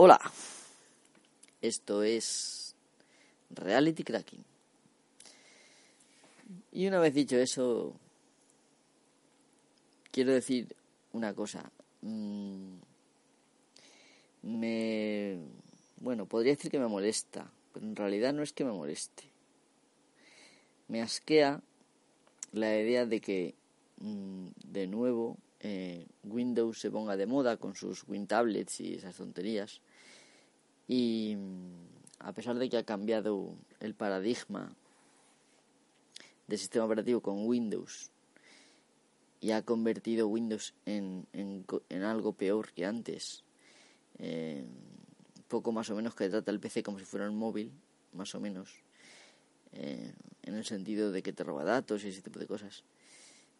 Hola, esto es Reality Cracking. Y una vez dicho eso, quiero decir una cosa. Mm, me. Bueno, podría decir que me molesta, pero en realidad no es que me moleste. Me asquea la idea de que, mm, de nuevo, eh, Windows se ponga de moda con sus WinTablets y esas tonterías. Y mm, a pesar de que ha cambiado el paradigma del sistema operativo con Windows y ha convertido Windows en, en, algo peor que antes, eh, poco más o menos que trata el PC como si fuera un móvil, más o menos, eh, en el sentido de que te roba datos y ese tipo de cosas.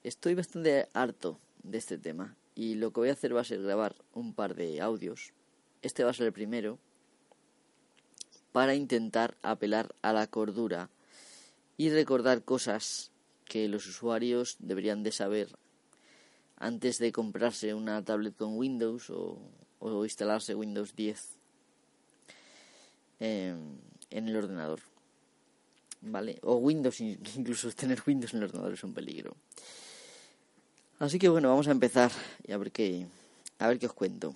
Estoy bastante harto de este tema y lo que voy a hacer va a ser grabar un par de audios. Este va a ser el primero para intentar apelar a la cordura y recordar cosas que los usuarios deberían de saber antes de comprarse una tablet con Windows o, instalarse Windows 10 em, en el ordenador. ¿Vale? O Windows, incluso tener Windows en el ordenador es un peligro. Así que bueno, vamos a empezar y a ver qué, a ver qué os cuento.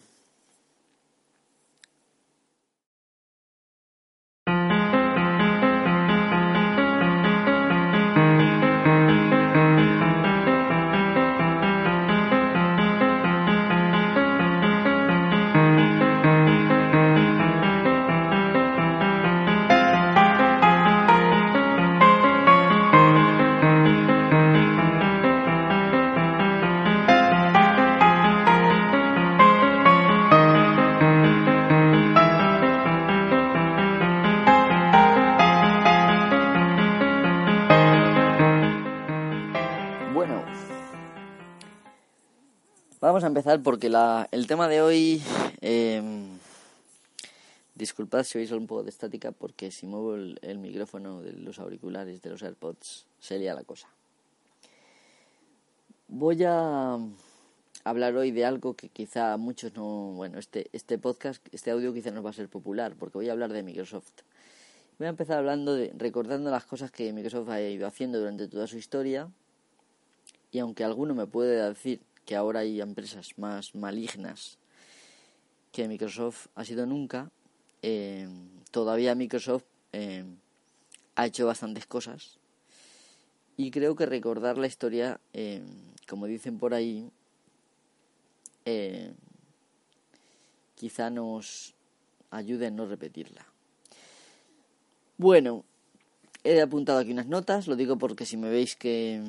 Empezar porque la, el tema de hoy... Eh, disculpad si oís un poco de estática porque si muevo el, micrófono de los auriculares de los AirPods sería la cosa. Voy a hablar hoy de algo que quizá muchos no... Bueno, este, este podcast, este audio quizá no va a ser popular porque voy a hablar de Microsoft. Voy a empezar hablando de, recordando las cosas que Microsoft ha ido haciendo durante toda su historia y aunque alguno me puede decir que ahora hay empresas más malignas que Microsoft ha sido nunca, eh, todavía Microsoft eh, ha hecho bastantes cosas y creo que recordar la historia, eh, como dicen por ahí, quizá nos ayude a no repetirla. Bueno, he apuntado aquí unas notas, lo digo porque si me veis que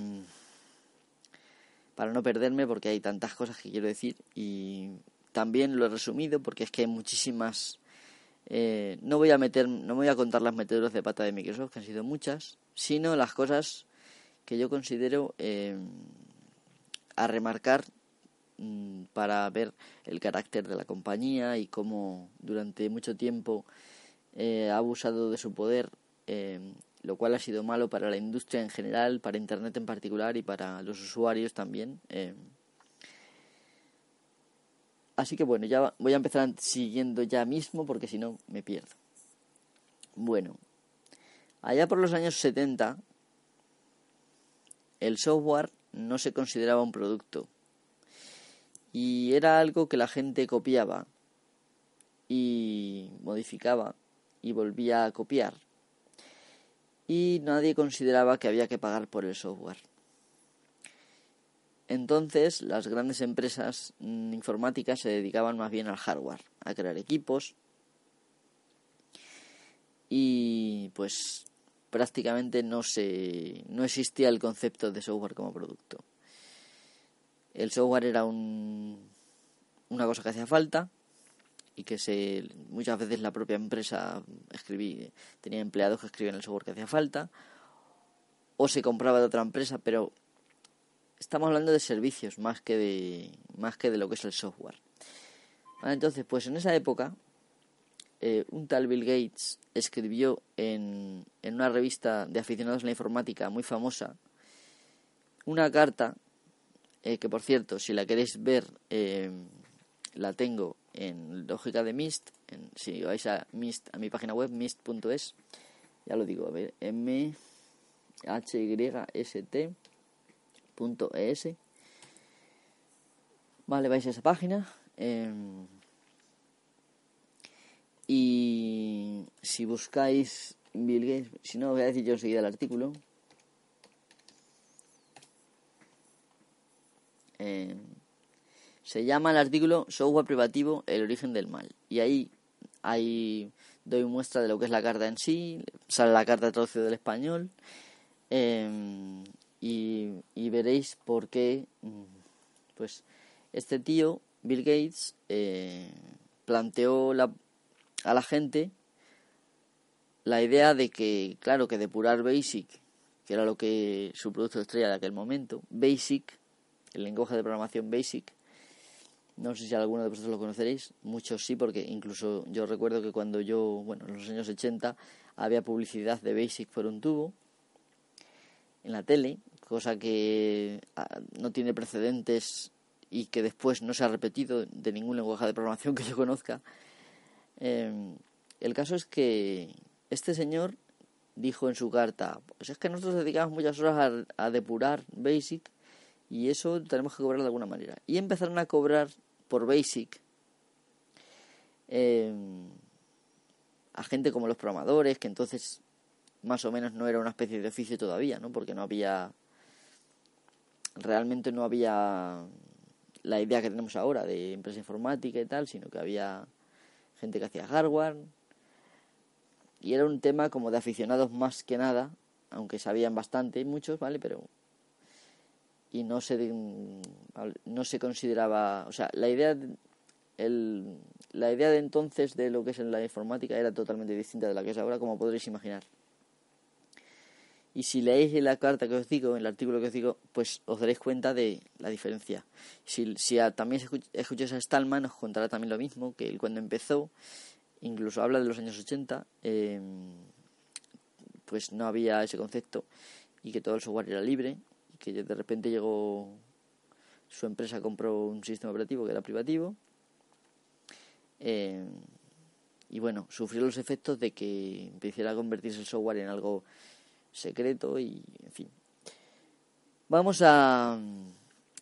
para no perderme porque hay tantas cosas que quiero decir y también lo he resumido porque es que hay muchísimas eh, no voy a meter no voy a contar las meteduras de pata de Microsoft que han sido muchas sino las cosas que yo considero eh, a remarcar mm, para ver el carácter de la compañía y cómo durante mucho tiempo eh, ha abusado de su poder lo cual ha sido malo para la industria en general, para Internet en particular y para los usuarios también. Eh. Así que bueno, ya voy a empezar siguiendo ya mismo porque si no me pierdo. Bueno, allá por los años 70 el software no se consideraba un producto y era algo que la gente copiaba y modificaba y volvía a copiar y nadie consideraba que había que pagar por el software. Entonces, las grandes empresas mm, informáticas se dedicaban más bien al hardware, a crear equipos y pues prácticamente no se no existía el concepto de software como producto. El software era un, una cosa que hacía falta y que se muchas veces la propia empresa escribí, tenía empleados que escribían el software que hacía falta o se compraba de otra empresa, pero estamos hablando de servicios más que de más que de lo que es el software. entonces, pues en esa época eh, un tal Bill Gates escribió en, en una revista de aficionados a la informática muy famosa una carta eh, que por cierto, si la queréis ver, eh, la tengo en lógica de Mist, en, si vais a Mist, a mi página web, mist.es, ya lo digo, a ver, m h y s t .es. Vale, vais a esa página. Em, y si buscáis Bill Gates, si no, voy a decir yo enseguida el artículo. Em, se llama el artículo Software privativo, el origen del mal. Y ahí, ahí doy muestra de lo que es la carta en sí, sale la carta traducida del español. Em, y, veréis por qué mm, pues este tío Bill Gates eh, planteó la, a la gente la idea de que claro que depurar Basic que era lo que su producto estrella de aquel momento Basic el lenguaje de programación Basic no sé si alguno de vosotros lo conoceréis, muchos sí, porque incluso yo recuerdo que cuando yo, bueno, en los años 80 había publicidad de Basic por un tubo en la tele cosa que ah, no tiene precedentes y que después no se ha repetido de ningún lenguaje de programación que yo conozca. Em, el caso es que este señor dijo en su carta, pues es que nosotros dedicamos muchas horas a, depurar Basic y eso tenemos que cobrar de alguna manera. Y empezaron a cobrar por Basic em, a gente como los programadores, que entonces más o menos no era una especie de oficio todavía, ¿no? Porque no había realmente no había la idea que tenemos ahora de empresa informática y tal, sino que había gente que hacía hardware. Y era un tema como de aficionados más que nada, aunque sabían bastante, muchos, ¿vale? Pero. Y no se, no se consideraba. O sea, la idea. El, la idea de entonces de lo que es la informática era totalmente distinta de la que es ahora, como podréis imaginar. Y si leéis la carta que os digo, el artículo que os digo, pues os daréis cuenta de la diferencia. Si, si también escucháis a Stallman, os contará también lo mismo, que él cuando empezó, incluso habla de los años 80, eh, pues no había ese concepto y que todo el software era libre que de repente llegó su empresa compró un sistema operativo que era privativo eh, y bueno, sufrió los efectos de que empezara a convertirse el software en algo secreto y, en fin. Vamos a...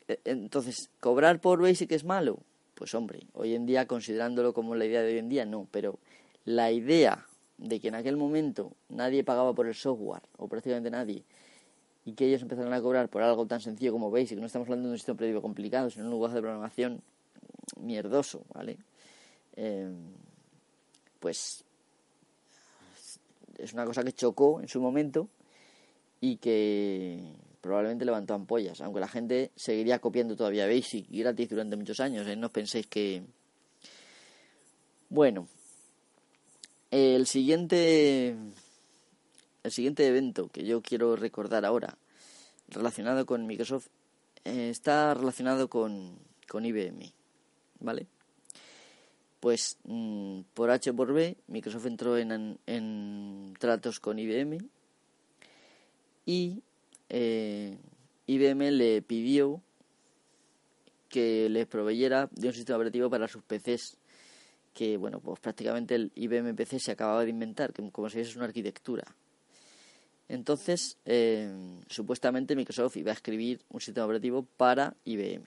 Eh, entonces, ¿cobrar por Basic es malo? Pues hombre, hoy en día, considerándolo como la idea de hoy en día, no, pero la idea de que en aquel momento nadie pagaba por el software, o prácticamente nadie, y que ellos empezaron a cobrar por algo tan sencillo como Basic, no estamos hablando de un sistema operativo complicado, sino un lenguaje de programación mierdoso, ¿vale? Eh, pues es una cosa que chocó en su momento y que probablemente levantó ampollas, aunque la gente seguiría copiando todavía Basic y gratis durante muchos años, ¿eh? no os penséis que... Bueno, el siguiente, el siguiente evento que yo quiero recordar ahora, relacionado con Microsoft, eh, está relacionado con, con IBM, ¿vale? Pues mm, por H por B, Microsoft entró en, en tratos con IBM y eh, IBM le pidió que les proveyera de un sistema operativo para sus PCs que bueno pues prácticamente el IBM PC se acababa de inventar que como sabéis es una arquitectura entonces eh, supuestamente Microsoft iba a escribir un sistema operativo para IBM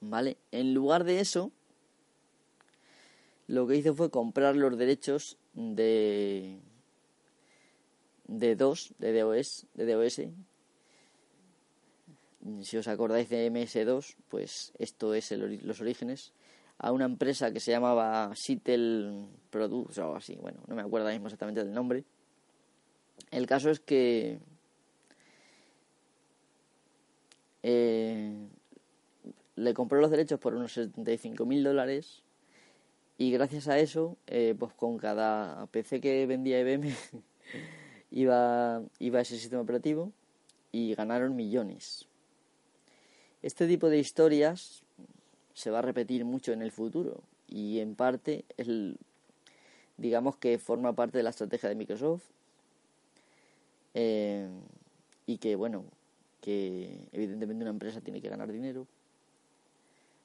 vale en lugar de eso lo que hizo fue comprar los derechos de de 2 de DOS, de DOS. Si os acordáis de MS2, pues esto es los orígenes. A una empresa que se llamaba Sitel Products o algo así. Bueno, no me acuerdo mismo exactamente del nombre. El caso es que eh, le compró los derechos por unos 75 mil dólares y gracias a eso, eh, pues con cada PC que vendía IBM iba, iba ese sistema operativo y ganaron millones. Este tipo de historias se va a repetir mucho en el futuro y en parte el, digamos que forma parte de la estrategia de Microsoft eh, y que bueno que evidentemente una empresa tiene que ganar dinero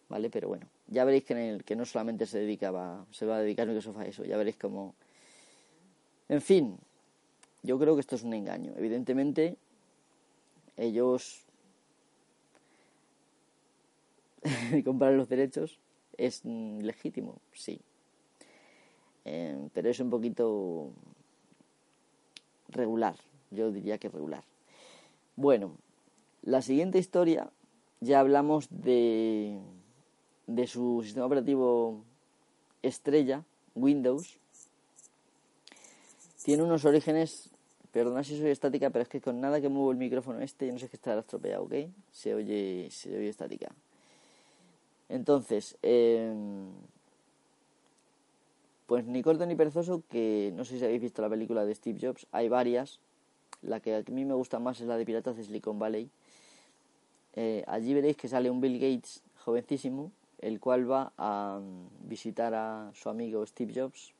vale pero bueno ya veréis que, en el, que no solamente se dedicaba, se va a dedicar Microsoft a eso, ya veréis cómo... En fin, yo creo que esto es un engaño. Evidentemente, ellos comprar los derechos es legítimo, sí. Eh, pero es un poquito regular, yo diría que regular. Bueno, la siguiente historia ya hablamos de, de su sistema operativo estrella, Windows. Tiene unos orígenes, perdona si soy estática, pero es que con nada que muevo el micrófono este, yo no sé qué está estropeado, ¿ok? Se oye, se oye estática. Entonces, em, pues ni corto ni perezoso, que no sé si habéis visto la película de Steve Jobs, hay varias. La que a mí me gusta más es la de Piratas de Silicon Valley. Eh, allí veréis que sale un Bill Gates jovencísimo, el cual va a mm, visitar a su amigo Steve Jobs.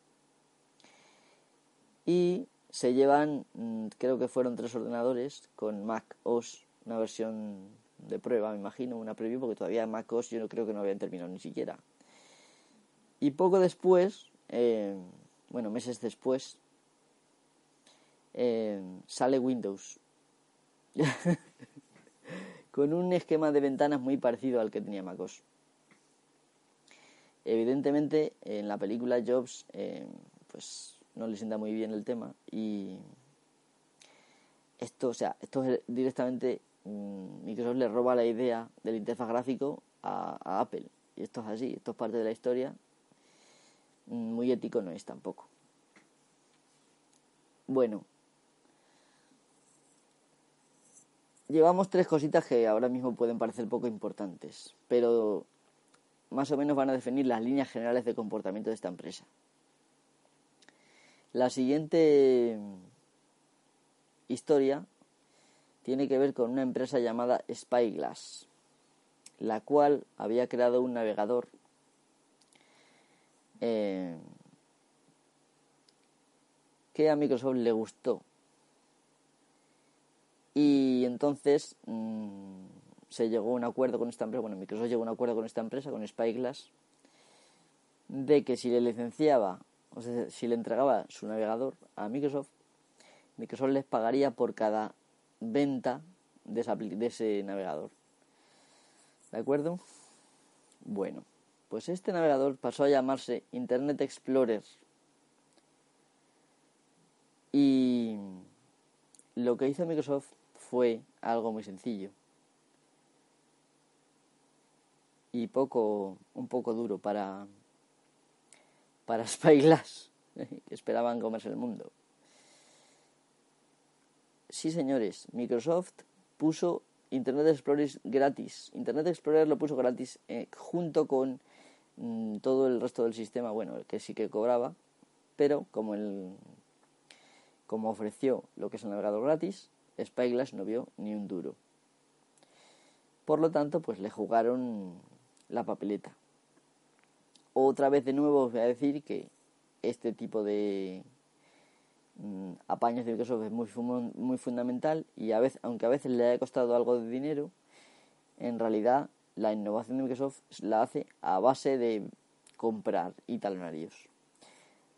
Y se llevan, mm, creo que fueron tres ordenadores con Mac OS, una versión de prueba, me imagino, una preview, porque todavía MacOS yo no creo que no habían terminado ni siquiera. Y poco después, eh, bueno, meses después, eh, sale Windows. con un esquema de ventanas muy parecido al que tenía MacOS. Evidentemente, en la película Jobs, eh, pues no le sienta muy bien el tema y esto, o sea, esto es directamente Mm, Microsoft le roba la idea del interfaz gráfico a, Apple. Y esto es así, esto es parte de la historia. Mm, muy ético no es tampoco. Bueno. Llevamos tres cositas que ahora mismo pueden parecer poco importantes, pero más o menos van a definir las líneas generales de comportamiento de esta empresa. La siguiente historia tiene que ver con una empresa llamada Spyglass, la cual había creado un navegador eh, que a Microsoft le gustó. Y entonces mm, se llegó a un acuerdo con esta empresa, bueno, Microsoft llegó a un acuerdo con esta empresa, con Spyglass, de que si le licenciaba, o sea, si le entregaba su navegador a Microsoft, Microsoft les pagaría por cada venta de, de ese navegador. ¿De acuerdo? Bueno, pues este navegador pasó a llamarse Internet Explorer. Y lo que hizo Microsoft fue algo muy sencillo. Y poco, un poco duro para, para que esperaban comerse el mundo. Sí, señores, Microsoft puso Internet Explorer gratis. Internet Explorer lo puso gratis eh, junto con mm, todo el resto del sistema, bueno, el que sí que cobraba, pero como el como ofreció lo que es el navegador gratis, Spyglass no vio ni un duro. Por lo tanto, pues le jugaron la papeleta. Otra vez de nuevo os voy a decir que este tipo de Mm, apaños de Microsoft es muy, fundamental y a veces, aunque a veces le haya costado algo de dinero, en realidad la innovación de Microsoft la hace a base de comprar y talonarios.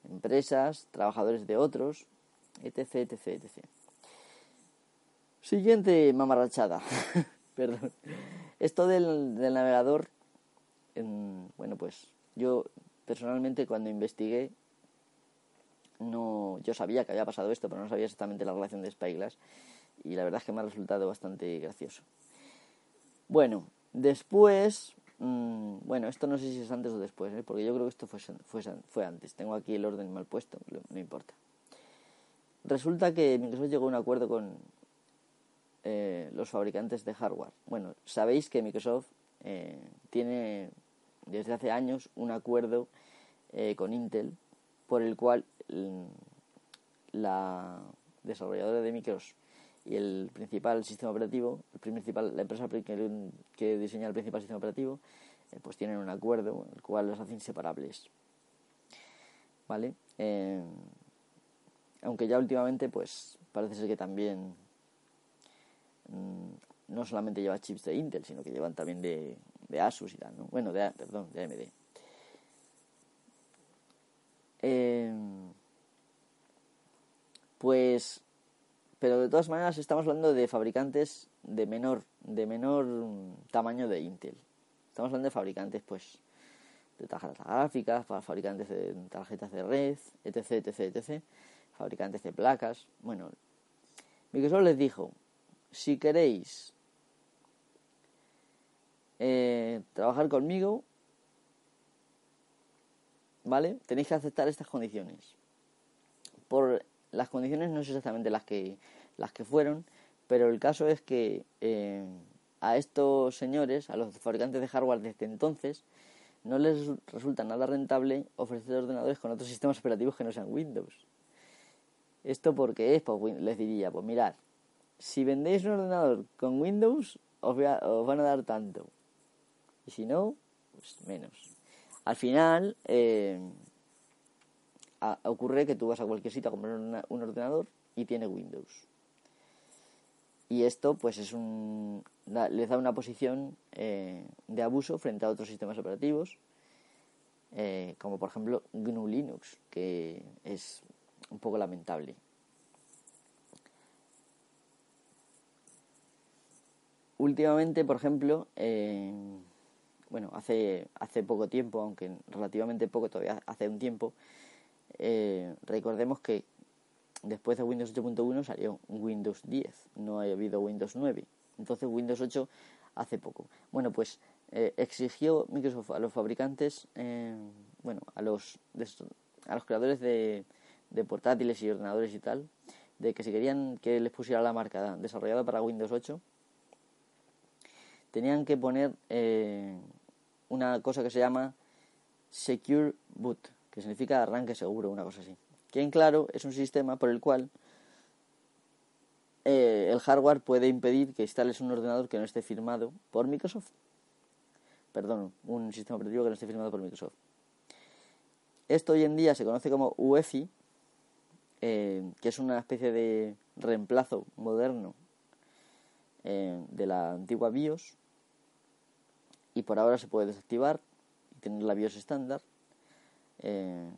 Empresas, trabajadores de otros, etc, etc, etc. Siguiente mamarrachada. Perdón. Esto del, del navegador, bueno, pues yo personalmente cuando investigué no, yo sabía que había pasado esto, pero no sabía exactamente la relación de Spyglass y la verdad es que me ha resultado bastante gracioso. Bueno, después, mm, bueno, esto no sé si es antes o después, ¿eh? porque yo creo que esto fue, fue, fue antes. Tengo aquí el orden mal puesto, no importa. Resulta que Microsoft llegó a un acuerdo con eh, los fabricantes de hardware. Bueno, sabéis que Microsoft eh, tiene desde hace años un acuerdo con Intel por el cual la desarrolladora de micros y el principal sistema operativo, el principal, la empresa que, diseña el principal sistema operativo, eh, pues tienen un acuerdo el cual los hace inseparables. ¿Vale? Eh, aunque ya últimamente, pues parece ser que también mm, no solamente lleva chips de Intel, sino que llevan también de, de Asus y tal, ¿no? Bueno, de, perdón, de AMD. Eh, pues, pero de todas maneras estamos hablando de fabricantes de menor, de menor tamaño de Intel. Estamos hablando de fabricantes, pues, de tarjetas gráficas, para fabricantes de tarjetas de red, etc, etc, etc. Fabricantes de placas. Bueno, Microsoft les dijo, si queréis eh, trabajar conmigo, ¿vale? Tenéis que aceptar estas condiciones. Por las condiciones no es exactamente las que, las que fueron, pero el caso es que eh, a estos señores, a los fabricantes de hardware desde entonces, no les resulta nada rentable ofrecer ordenadores con otros sistemas operativos que no sean Windows. ¿Esto porque es? Pues les diría, pues mirad, si vendéis un ordenador con Windows, os, van a dar tanto. Y si no, pues menos. Al final, eh, ocurre que tú vas a cualquier sitio a comprar un ordenador y tiene Windows. Y esto, pues, es un, les da una posición eh, de abuso frente a otros sistemas operativos, eh, como por ejemplo GNU Linux, que es un poco lamentable. Últimamente, por ejemplo, eh, bueno, hace, hace poco tiempo, aunque relativamente poco, todavía hace un tiempo, eh, recordemos que después de Windows 8.1 salió Windows 10, no ha habido Windows 9. Entonces Windows 8 hace poco. Bueno, pues eh, exigió Microsoft a los fabricantes, bueno, a los, a los creadores de, de portátiles y ordenadores y tal, de que si querían que les pusiera la marca desarrollada para Windows 8, tenían que poner eh, una cosa que se llama Secure Boot, que significa arranque seguro, una cosa así. Que en claro es un sistema por el cual eh, el hardware puede impedir que instales un ordenador que no esté firmado por Microsoft. Perdón, un sistema operativo que no esté firmado por Microsoft. Esto hoy en día se conoce como UEFI, eh, que es una especie de reemplazo moderno de la antigua BIOS y por ahora se puede desactivar y tener la BIOS estándar eh,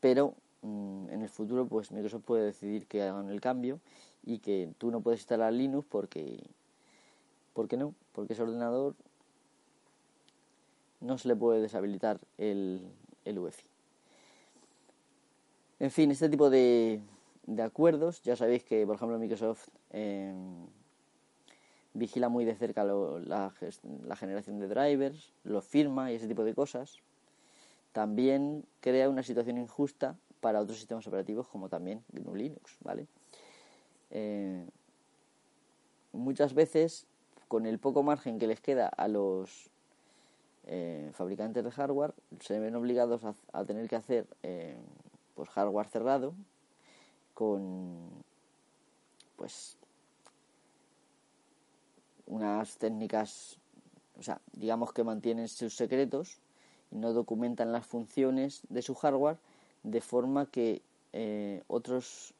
pero mm, en el futuro pues Microsoft puede decidir que hagan el cambio y que tú no puedes instalar Linux porque ¿por qué no? porque ese ordenador no se le puede deshabilitar el, el UEFI en fin, este tipo de, de acuerdos ya sabéis que por ejemplo Microsoft eh, vigila muy de cerca la, generación de drivers, lo firma y ese tipo de cosas, también crea una situación injusta para otros sistemas operativos como también GNU Linux, ¿vale? Eh, muchas veces, con el poco margen que les queda a los eh, fabricantes de hardware, se ven obligados a, tener que hacer eh, pues hardware cerrado con pues unas técnicas, o sea, digamos que mantienen sus secretos y no documentan las funciones de su hardware de forma que eh, otros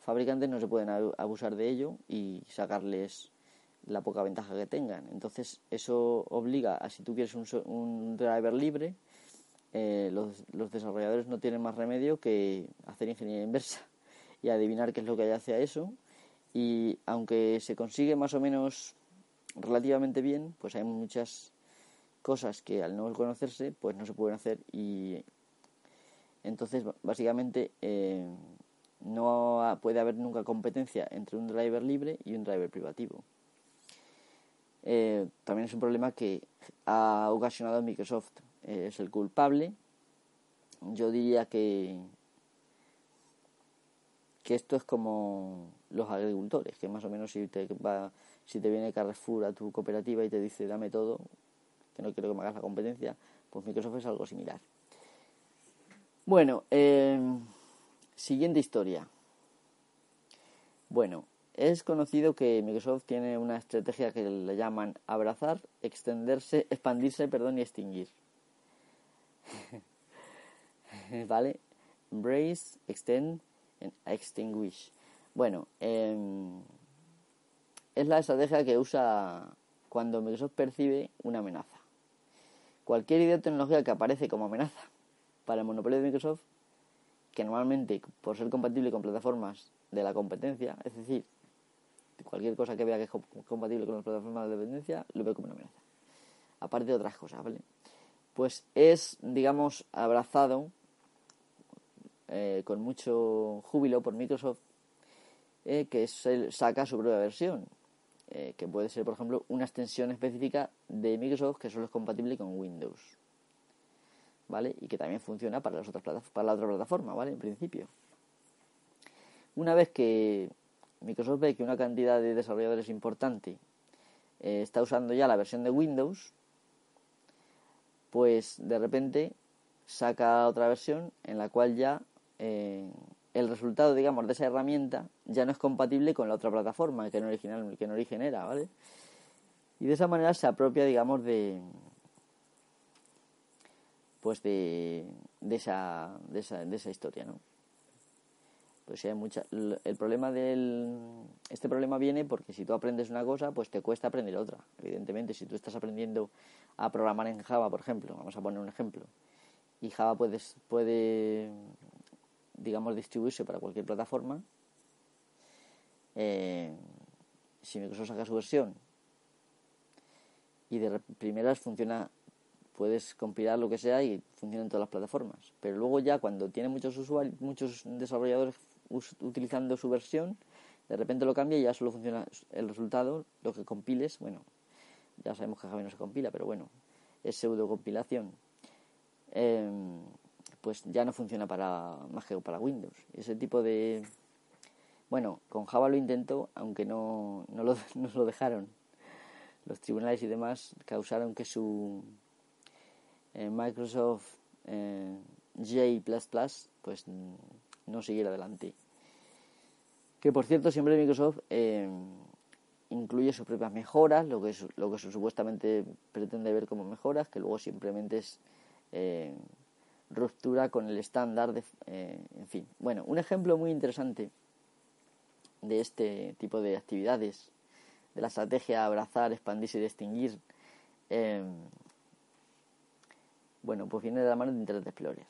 fabricantes no se pueden abusar de ello y sacarles la poca ventaja que tengan. Entonces eso obliga a si tú quieres un, un driver libre, eh, los, los, desarrolladores no tienen más remedio que hacer ingeniería inversa y adivinar qué es lo que hay hacia eso. Y aunque se consigue más o menos relativamente bien, pues hay muchas cosas que al no conocerse, pues no se pueden hacer y entonces básicamente eh, no puede haber nunca competencia entre un driver libre y un driver privativo. Eh, también es un problema que ha ocasionado Microsoft. Eh, es el culpable. Yo diría que que esto es como los agricultores, que más o menos si te va si te viene Carrefour a tu cooperativa y te dice dame todo, que no quiero que me hagas la competencia, pues Microsoft es algo similar. Bueno, eh, siguiente historia. Bueno, es conocido que Microsoft tiene una estrategia que le llaman abrazar, extenderse, expandirse, perdón, y extinguir. ¿Vale? Embrace, extend, and extinguish. Bueno, eh, es la estrategia que usa cuando Microsoft percibe una amenaza. Cualquier idea de tecnología que aparece como amenaza para el monopolio de Microsoft, que normalmente por ser compatible con plataformas de la competencia, es decir, cualquier cosa que vea que es compatible con las plataformas de dependencia, lo ve como una amenaza. Aparte de otras cosas, ¿vale? Pues es, digamos, abrazado eh, con mucho júbilo por Microsoft, eh, que saca su propia versión, eh, que puede ser, por ejemplo, una extensión específica de Microsoft que solo es compatible con Windows, ¿vale? Y que también funciona para, las otras para la otra plataforma, ¿vale? En principio. Una vez que Microsoft ve que una cantidad de desarrolladores importante está usando ya la versión de Windows, pues de repente saca otra versión en la cual ya eh, el resultado, digamos, de esa herramienta ya no es compatible con la otra plataforma que en original, que en origen era, ¿vale? Y de esa manera se apropia, digamos, de pues de, de, esa, de, esa, de esa historia, ¿no? Pues hay mucha, el problema del este problema viene porque si tú aprendes una cosa, pues te cuesta aprender otra. Evidentemente, si tú estás aprendiendo a programar en Java, por ejemplo, vamos a poner un ejemplo, y Java puedes, puede digamos, distribuirse para cualquier plataforma. Eh, si Microsoft saca su versión y de primeras funciona, puedes compilar lo que sea y funciona en todas las plataformas. Pero luego ya cuando tiene muchos usuarios, muchos desarrolladores utilizando su versión, de repente lo cambia y ya solo funciona el resultado, lo que compiles, bueno, ya sabemos que Java no se compila, pero bueno, es pseudo compilación. Eh, pues ya no funciona para más que para Windows. Ese tipo de... Bueno, con Java lo intentó, aunque no, no, lo, no lo dejaron. Los tribunales y demás causaron que su eh, Microsoft eh, J++ pues no siguiera adelante. Que por cierto siempre Microsoft eh, incluye sus propias mejoras, lo que, lo que supuestamente pretende ver como mejoras, que luego simplemente es eh, ruptura con el estándar de, eh, en fin. Bueno, un ejemplo muy interesante de este tipo de actividades, de la estrategia abrazar, expandirse y distinguir, em, bueno, pues viene de la mano de Internet Explorer.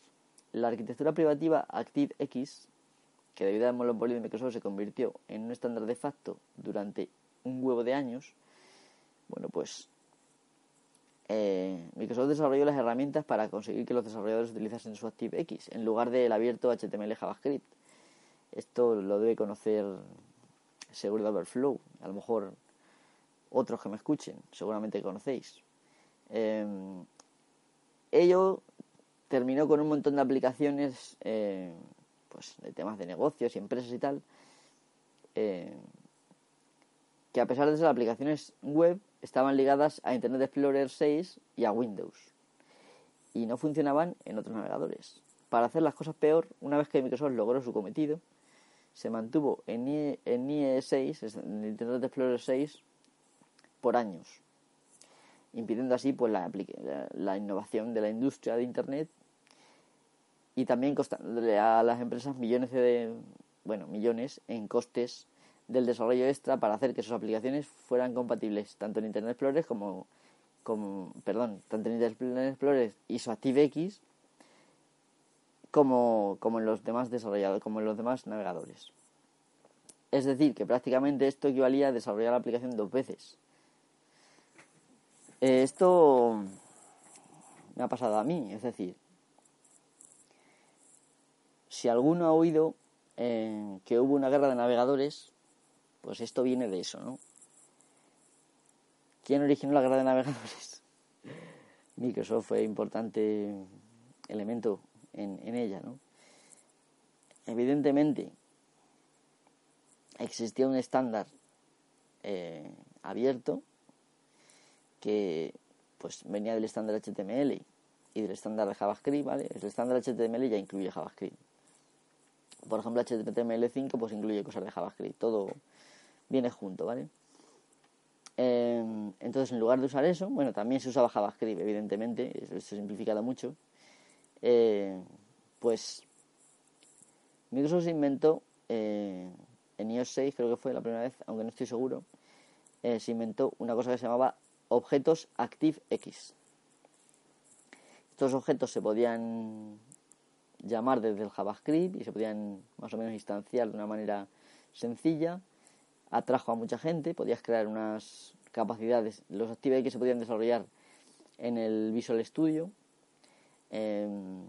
La arquitectura privativa ActiveX, que debido al monopolio de Microsoft se convirtió en un estándar de facto durante un huevo de años, bueno, pues eh, Microsoft desarrolló las herramientas para conseguir que los desarrolladores utilizasen su ActiveX en lugar del abierto HTML JavaScript. Esto lo debe conocer seguro de Overflow, a lo mejor otros que me escuchen, seguramente conocéis. Eh, ello terminó con un montón de aplicaciones eh, pues de temas de negocios y empresas y tal, que a pesar de ser aplicaciones web, estaban ligadas a Internet Explorer 6 y a Windows y no funcionaban en otros navegadores. Para hacer las cosas peor, una vez que Microsoft logró su cometido, se mantuvo en, IE, 6, en Internet Explorer 6, por años, impidiendo así pues, la, la, innovación de la industria de Internet y también costándole a las empresas millones de bueno millones en costes del desarrollo extra para hacer que sus aplicaciones fueran compatibles tanto en Internet Explorer como, perdón, tanto en Internet Explorer y su ActiveX como, como en los demás desarrolladores, como en los demás navegadores. Es decir, que prácticamente esto equivalía a desarrollar la aplicación dos veces. Eh, esto me ha pasado a mí, es decir, si alguno ha oído eh, que hubo una guerra de navegadores, pues esto viene de eso, ¿no? ¿Quién originó la guerra de navegadores? Microsoft fue importante elemento en, ella, ¿no? Evidentemente existía un estándar eh, abierto que pues venía del estándar HTML y del estándar de JavaScript, ¿vale? El estándar HTML ya incluye JavaScript. Por ejemplo, HTML5 pues incluye cosas de JavaScript, todo viene junto, ¿vale? Em, entonces, en lugar de usar eso, bueno, también se usaba JavaScript, evidentemente, esto simplificado mucho, eh, pues Microsoft se inventó, eh, en iOS 6 creo que fue la primera vez, aunque no estoy seguro, eh, se inventó una cosa que se llamaba objetos ActiveX. Estos objetos se podían llamar desde el JavaScript y se podían más o menos instanciar de una manera sencilla. Atrajo a mucha gente, podías crear unas capacidades. Los ActiveX se podían desarrollar en el Visual Studio. Em,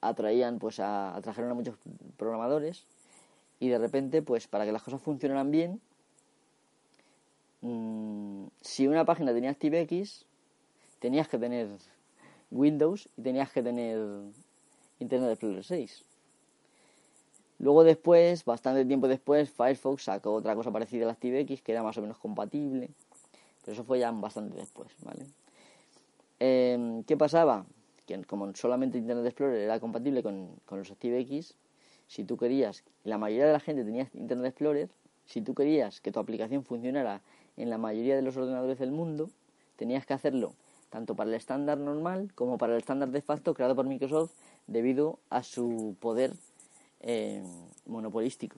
atraían, pues, a, atrajeron a muchos programadores y de repente, pues, para que las cosas funcionaran bien, mm, si una página tenía ActiveX, tenías que tener Windows y tenías que tener Internet Explorer 6. Luego después, bastante tiempo después, Firefox sacó otra cosa parecida al ActiveX que era más o menos compatible. Pero eso fue ya bastante después, ¿vale? Em, ¿Qué pasaba? Que como solamente Internet Explorer era compatible con, con los ActiveX, si tú querías, la mayoría de la gente tenía Internet Explorer, si tú querías que tu aplicación funcionara en la mayoría de los ordenadores del mundo, tenías que hacerlo tanto para el estándar normal como para el estándar de facto creado por Microsoft debido a su poder eh, monopolístico.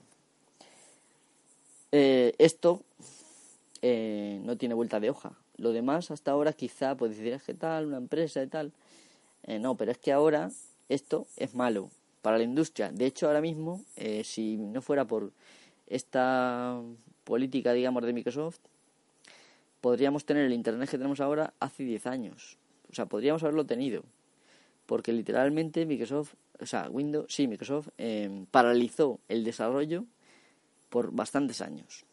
Eh, esto eh, no tiene vuelta de hoja. Lo demás hasta ahora quizá puedes decir que tal, una empresa y tal. no, pero es que ahora esto es malo para la industria. De hecho, ahora mismo, si no fuera por esta política, digamos, de Microsoft, podríamos tener el Internet que tenemos ahora hace 10 años. O sea, podríamos haberlo tenido. Porque literalmente Microsoft, o sea, Windows, sí, Microsoft em, paralizó el desarrollo por bastantes años.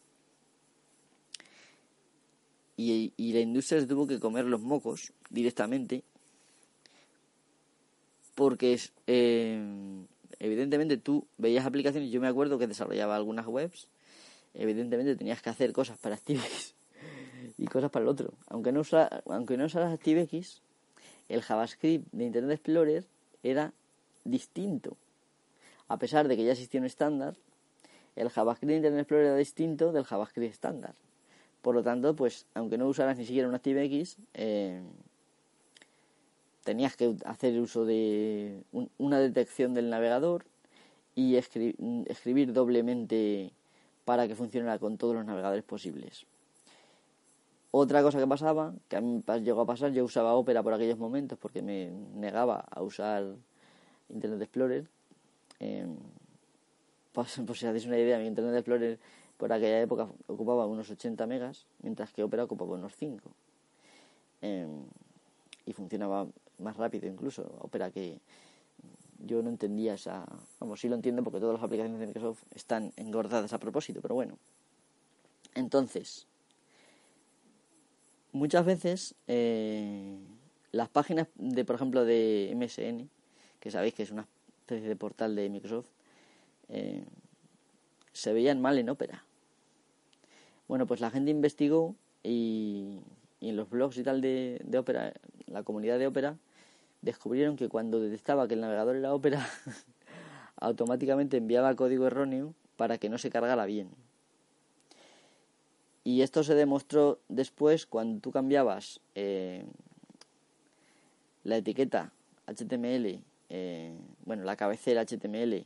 Y, la industria se tuvo que comer los mocos directamente porque em, evidentemente tú veías aplicaciones, yo me acuerdo que desarrollaba algunas webs, evidentemente tenías que hacer cosas para ActiveX y cosas para el otro. Aunque no, usa, aunque no usaras ActiveX, el JavaScript de Internet Explorer era distinto. A pesar de que ya existía un estándar, el JavaScript de Internet Explorer era distinto del JavaScript estándar. Por lo tanto, pues, aunque no usaras ni siquiera un ActiveX, eh, tenías que hacer uso de una detección del navegador y escribir doblemente para que funcionara con todos los navegadores posibles. Otra cosa que pasaba, que a mí llegó a pasar, yo usaba Opera por aquellos momentos porque me negaba a usar Internet Explorer. Eh, si hacéis una idea, mi Internet Explorer por aquella época ocupaba unos 80 megas, mientras que Opera ocupaba unos 5. Em, y funcionaba más rápido incluso. Opera que yo no entendía esa... Vamos, sí lo entiendo porque todas las aplicaciones de Microsoft están engordadas a propósito, pero bueno. Entonces, muchas veces eh, las páginas de, por ejemplo, de MSN, que sabéis que es una especie de portal de Microsoft, eh, se veían mal en Opera. Bueno, pues la gente investigó y, en los blogs y tal de, de Opera, la comunidad de Opera, descubrieron que cuando detectaba que el navegador era Opera, automáticamente enviaba código erróneo para que no se cargara bien. Y esto se demostró después cuando tú cambiabas eh, la etiqueta HTML, eh, bueno, la cabecera HTML,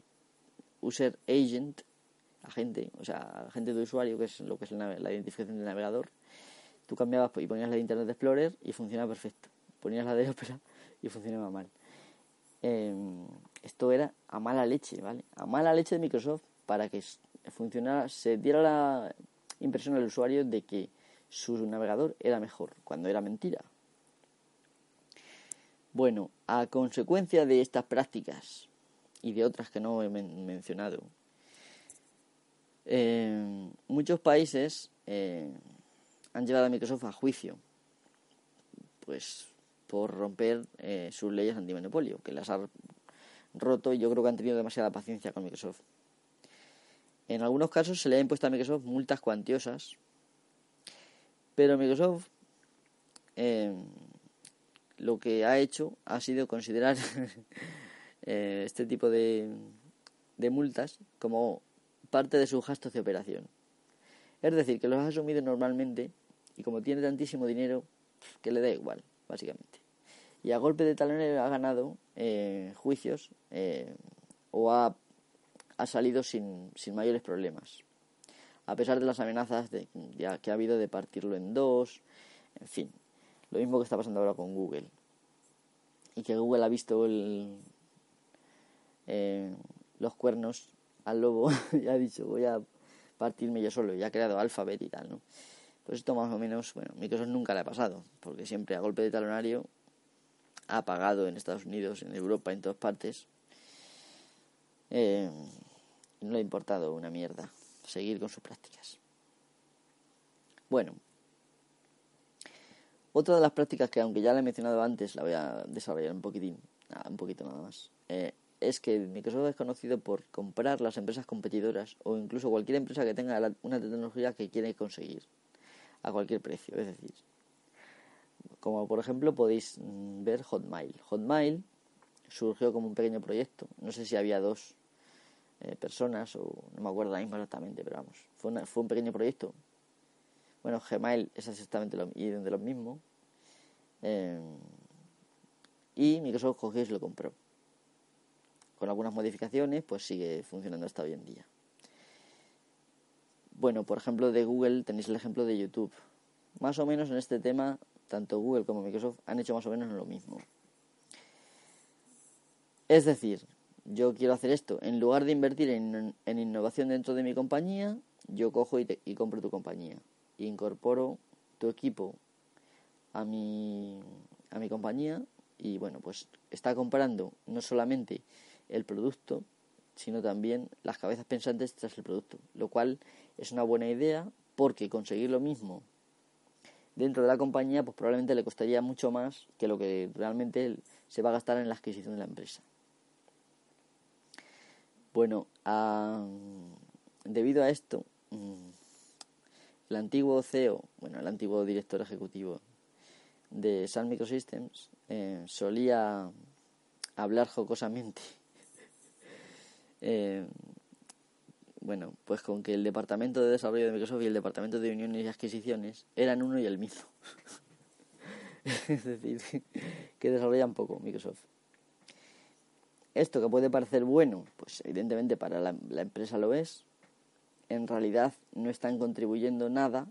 user agent, agente, o sea, agente de usuario, que es lo que es la, identificación del navegador. Tú cambiabas y ponías la de Internet Explorer y funcionaba perfecto. Ponías la de Opera y funcionaba mal. Em, esto era a mala leche, ¿vale? A mala leche de Microsoft para que funcionara, se diera la impresión al usuario de que su navegador era mejor, cuando era mentira. Bueno, a consecuencia de estas prácticas y de otras que no he mencionado, eh, muchos países eh, han llevado a Microsoft a juicio, pues por romper eh, sus leyes antimonopolio, que las ha roto y yo creo que han tenido demasiada paciencia con Microsoft. En algunos casos se le ha impuesto a Microsoft multas cuantiosas, pero Microsoft eh, lo que ha hecho ha sido considerar eh, este tipo de, de multas como parte de sus gastos de operación. Es decir, que los ha asumido normalmente y como tiene tantísimo dinero, que le da igual, básicamente. Y a golpe de talonero ha ganado eh, juicios o ha ha salido sin, sin mayores problemas. a pesar de las amenazas de, ya que ha habido de partirlo en dos, en fin, lo mismo que está pasando ahora con Google. Y que Google ha visto el, eh, los cuernos al lobo y ha dicho voy a partirme yo solo y ha creado Alphabet y tal, ¿no? Pues esto más o menos, bueno, Microsoft nunca le ha pasado, porque siempre a golpe de talonario ha pagado en Estados Unidos, en Europa, en todas partes. Eh, no le ha importado una mierda seguir con sus prácticas. Bueno, otra de las prácticas que, aunque ya la he mencionado antes, la voy a desarrollar un poquitín, un poquito nada más, eh, es que Microsoft es conocido por comprar las empresas competidoras o incluso cualquier empresa que tenga una tecnología que quiere conseguir a cualquier precio. Es decir, como por ejemplo podéis mm, ver Hotmail. Hotmail surgió como un pequeño proyecto. No sé si había dos eh, personas o no me acuerdo ahora mismo exactamente, pero vamos, fue, fue un pequeño proyecto. Bueno, Gmail es exactamente lo, y de los mismos. Eh, y Microsoft cogió lo compró. Con algunas modificaciones, pues sigue funcionando hasta hoy en día. Bueno, por ejemplo, de Google tenéis el ejemplo de YouTube. Más o menos en este tema, tanto Google como Microsoft han hecho más o menos lo mismo. Es decir, yo quiero hacer esto. En lugar de invertir en, innovación dentro de mi compañía, yo cojo y, y compro tu compañía. Incorporo tu equipo a mi, a mi compañía y bueno, pues está comprando no solamente el producto, sino también las cabezas pensantes tras el producto, lo cual es una buena idea porque conseguir lo mismo dentro de la compañía pues probablemente le costaría mucho más que lo que realmente se va a gastar en la adquisición de la empresa. Bueno, debido a esto, mm, el antiguo CEO, bueno, el antiguo director ejecutivo de Sun Microsystems eh, solía hablar jocosamente eh, bueno, pues con que el departamento de desarrollo de Microsoft y el departamento de uniones y adquisiciones eran uno y el mismo. es decir, que desarrollan poco Microsoft. Esto que puede parecer bueno, pues evidentemente para la, empresa lo es, en realidad no están contribuyendo nada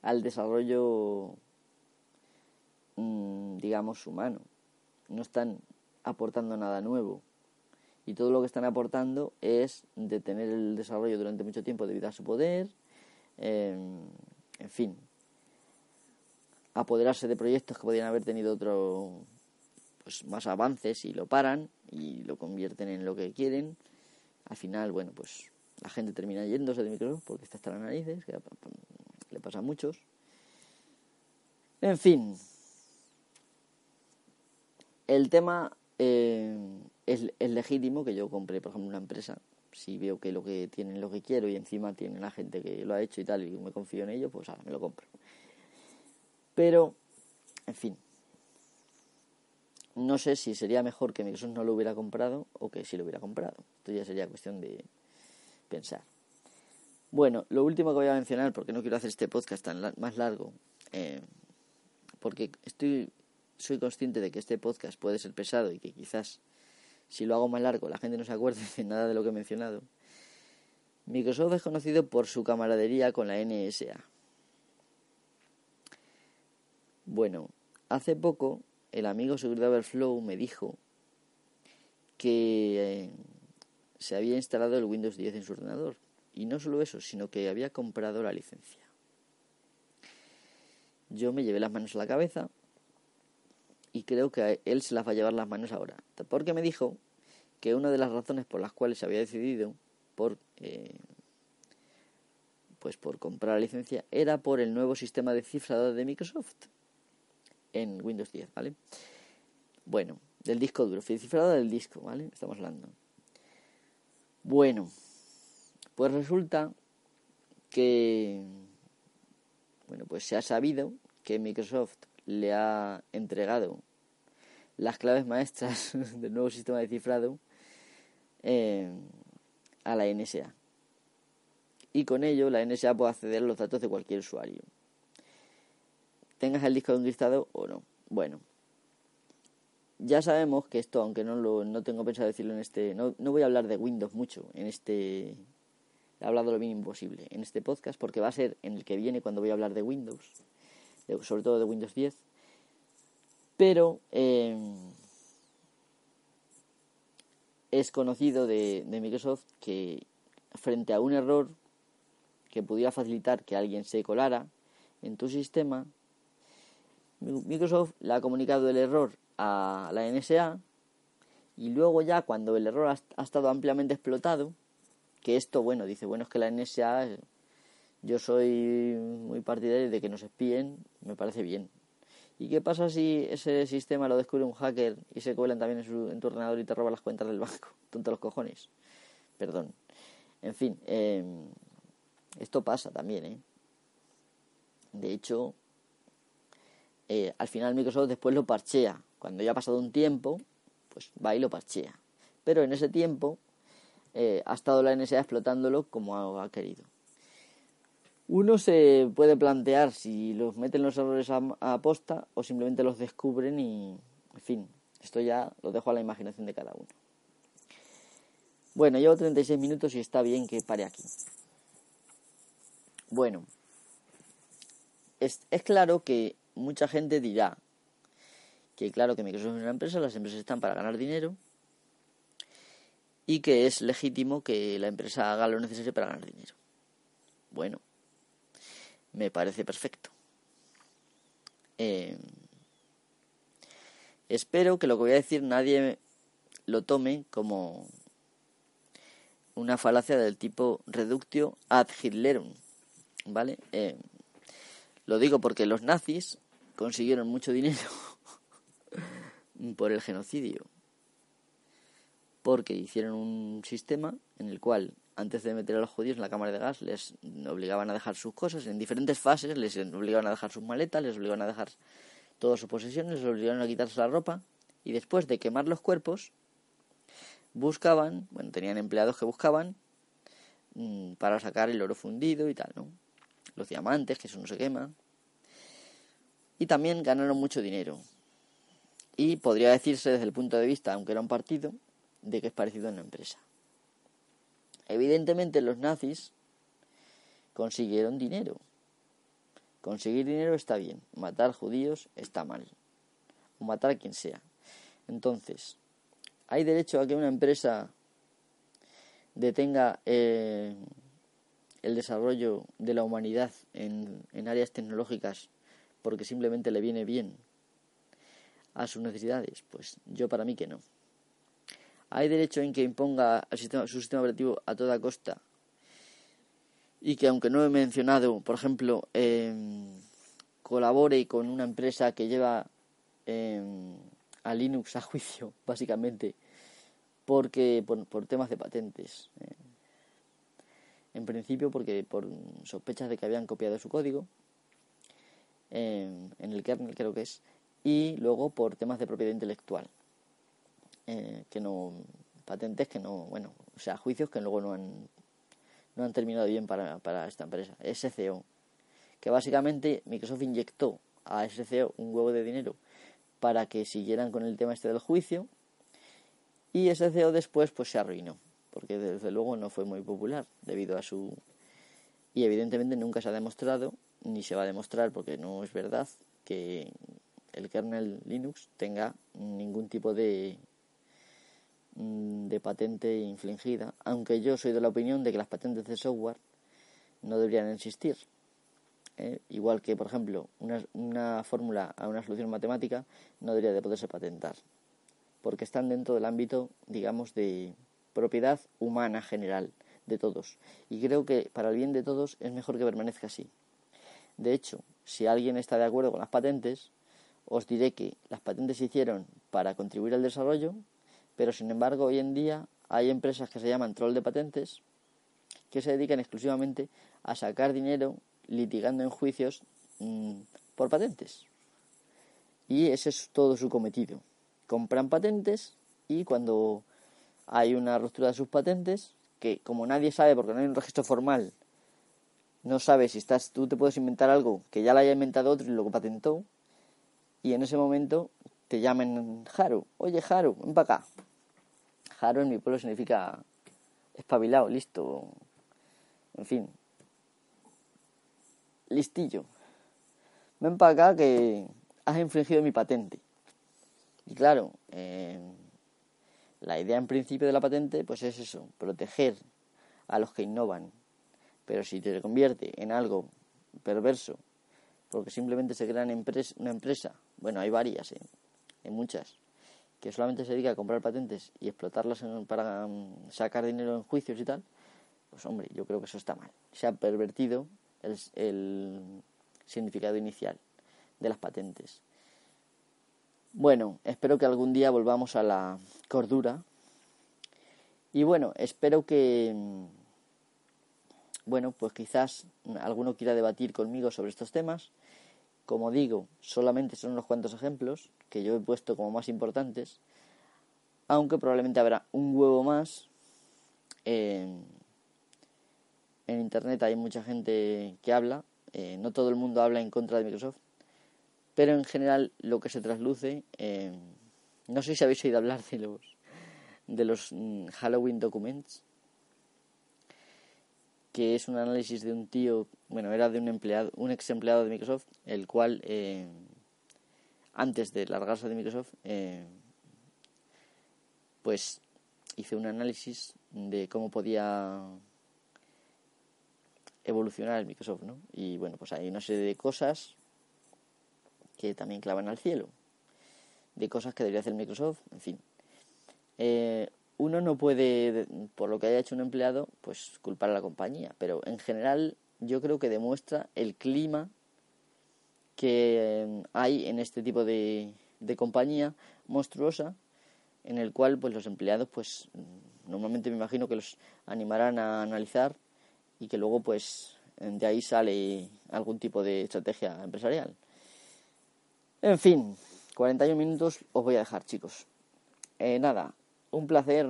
al desarrollo, mm, digamos, humano. No están aportando nada nuevo y todo lo que están aportando es detener el desarrollo durante mucho tiempo debido a su poder, em, en fin, apoderarse de proyectos que podrían haber tenido otro pues más avances y lo paran y lo convierten en lo que quieren. Al final, bueno, pues la gente termina yéndose de Microsoft porque está hasta las narices, que le pasa a muchos. En fin, el tema eh, es, legítimo que yo compre, por ejemplo, una empresa. Si veo que lo que tienen lo que quiero y encima tienen la gente que lo ha hecho y tal y me confío en ello, pues ahora me lo compro. Pero, en fin, no sé si sería mejor que Microsoft no lo hubiera comprado o que si lo hubiera comprado. Esto ya sería cuestión de pensar. Bueno, lo último que voy a mencionar, porque no quiero hacer este podcast tan más largo, eh, porque estoy soy consciente de que este podcast puede ser pesado y que quizás si lo hago más largo la gente no se acuerde de nada de lo que he mencionado. Microsoft es conocido por su camaradería con la NSA. Bueno, hace poco el amigo Security Overflow me dijo que eh, se había instalado el Windows 10 en su ordenador. Y no solo eso, sino que había comprado la licencia. Yo me llevé las manos a la cabeza y creo que él se las va a llevar las manos ahora. Porque me dijo que una de las razones por las cuales se había decidido por eh, pues por comprar la licencia era por el nuevo sistema de cifrado de Microsoft en Windows 10, ¿vale? Bueno, del disco duro, cifrado del disco, ¿vale? Estamos hablando. Bueno, pues resulta que bueno, pues se ha sabido que Microsoft le ha entregado las claves maestras del nuevo sistema de cifrado eh, a la NSA. Y con ello la NSA puede acceder a los datos de cualquier usuario. Tengas el disco encriptado o no. Bueno, ya sabemos que esto, aunque no, lo, no tengo pensado decirlo en este... No, no voy a hablar de Windows mucho en este, he hablado lo mínimo posible en este podcast porque va a ser en el que viene cuando voy a hablar de Windows, sobre todo de Windows 10. Pero em, es conocido de Microsoft que frente a un error que pudiera facilitar que alguien se colara en tu sistema, Microsoft le ha comunicado el error a la NSA y luego ya cuando el error ha, estado ampliamente explotado, que esto, bueno, dice, bueno, es que la NSA, yo soy muy partidario de que nos espíen, me parece bien. ¿Y qué pasa si ese sistema lo descubre un hacker y se cuelan también en, su, en tu ordenador y te roba las cuentas del banco? Tonto los cojones. Perdón. En fin, em, esto pasa también, ¿eh? De hecho, eh, al final Microsoft después lo parchea. Cuando ya ha pasado un tiempo, pues va y lo parchea. Pero en ese tiempo eh, ha estado la NSA explotándolo como ha, querido. Uno se puede plantear si los meten los errores a, posta o simplemente los descubren y, en fin, esto ya lo dejo a la imaginación de cada uno. Bueno, llevo 36 minutos y está bien que pare aquí. Bueno, es claro que mucha gente dirá que claro que Microsoft es una empresa, las empresas están para ganar dinero y que es legítimo que la empresa haga lo necesario para ganar dinero. Bueno, me parece perfecto. Eh, espero que lo que voy a decir nadie lo tome como una falacia del tipo reductio ad Hitlerum, ¿vale? Eh, lo digo porque los nazis consiguieron mucho dinero por el genocidio. Porque hicieron un sistema en el cual, antes de meter a los judíos en la cámara de gas, les obligaban a dejar sus cosas en diferentes fases, les obligaban a dejar sus maletas, les obligaban a dejar todas sus posesiones, les obligaban a quitarse la ropa, y después de quemar los cuerpos, buscaban, bueno, tenían empleados que buscaban mm, para sacar el oro fundido y tal, ¿no? Los diamantes, que eso no se quema. Y también ganaron mucho dinero. Y podría decirse desde el punto de vista, aunque era un partido, de que es parecido a una empresa. Evidentemente los nazis consiguieron dinero. Conseguir dinero está bien, matar judíos está mal. O matar a quien sea. Entonces, ¿hay derecho a que una empresa detenga eh, el desarrollo de la humanidad en, en áreas tecnológicas porque simplemente le viene bien a sus necesidades? Pues yo para mí que no. ¿Hay derecho en que imponga su sistema operativo a toda costa? Y que aunque no he mencionado, por ejemplo, em, colabore con una empresa que lleva em, a Linux a juicio, básicamente, porque por, temas de patentes. Eh. En principio porque por sospechas de que habían copiado su código en el kernel creo que es y luego por temas de propiedad intelectual eh, que no patentes que no bueno o sea juicios que luego no han no han terminado bien para, para esta empresa. SCO que básicamente Microsoft inyectó a SCO un huevo de dinero para que siguieran con el tema este del juicio y SCO después pues se arruinó porque desde luego no fue muy popular debido a su y evidentemente nunca se ha demostrado ni se va a demostrar porque no es verdad que el kernel Linux tenga ningún tipo de mm, de patente infligida, aunque yo soy de la opinión de que las patentes de software no deberían existir. ¿eh? igual que, por ejemplo, una, una fórmula a una solución matemática no debería de poderse patentar, porque están dentro del ámbito, digamos, de propiedad humana general de todos. Y creo que para el bien de todos es mejor que permanezca así. De hecho, si alguien está de acuerdo con las patentes, os diré que las patentes se hicieron para contribuir al desarrollo, pero sin embargo hoy en día hay empresas que se llaman troll de patentes que se dedican exclusivamente a sacar dinero litigando en juicios mm, por patentes. Y ese es todo su cometido. Compran patentes y cuando hay una ruptura de sus patentes, que como nadie sabe porque no hay un registro formal no sabes si estás, tú te puedes inventar algo que ya lo haya inventado otro y lo patentó, y en ese momento te llamen Haru, oye Haru, ven para acá. Haru en mi pueblo significa espabilado, listo, En fin. Listillo. Ven para acá que has infringido mi patente. Y claro, eh, la idea en principio de la patente pues es eso, proteger a los que innovan. Pero si te convierte en algo perverso, porque simplemente se crea una empresa, bueno, hay varias, ¿eh? muchas, que solamente se dedica a comprar patentes y explotarlas para mm, sacar dinero en juicios y tal, pues hombre, yo creo que eso está mal. Se ha pervertido el significado inicial de las patentes. Bueno, espero que algún día volvamos a la cordura. Y bueno, espero que, mm, bueno, pues quizás alguno quiera debatir conmigo sobre estos temas. Como digo, solamente son unos cuantos ejemplos que yo he puesto como más importantes, aunque probablemente habrá un huevo más. en Internet hay mucha gente que habla, eh, no todo el mundo habla en contra de Microsoft, pero en general lo que se trasluce, eh, no sé si habéis oído hablar de los, de los mm, Halloween Documents, que es un análisis de un tío, bueno, era de un empleado, un ex empleado de Microsoft, el cual, eh, antes de largarse de Microsoft, eh, pues hice un análisis de cómo podía evolucionar el Microsoft, ¿no? Y bueno, pues hay una serie de cosas que también clavan al cielo, de cosas que debería hacer Microsoft, en fin. Eh, uno no puede, por lo que haya hecho un empleado, pues culpar a la compañía, pero en general yo creo que demuestra el clima que eh, hay en este tipo de, de compañía monstruosa en el cual pues los empleados pues normalmente me imagino que los animarán a analizar y que luego pues de ahí sale algún tipo de estrategia empresarial. En fin, 41 minutos os voy a dejar, chicos. Eh, nada, un placer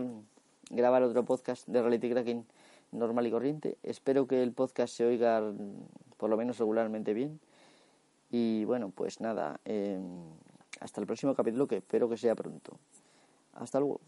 grabar otro podcast de Reality Cracking normal y corriente. Espero que el podcast se oiga por lo menos regularmente bien. Y bueno, pues nada, em, hasta el próximo capítulo que espero que sea pronto. Hasta luego.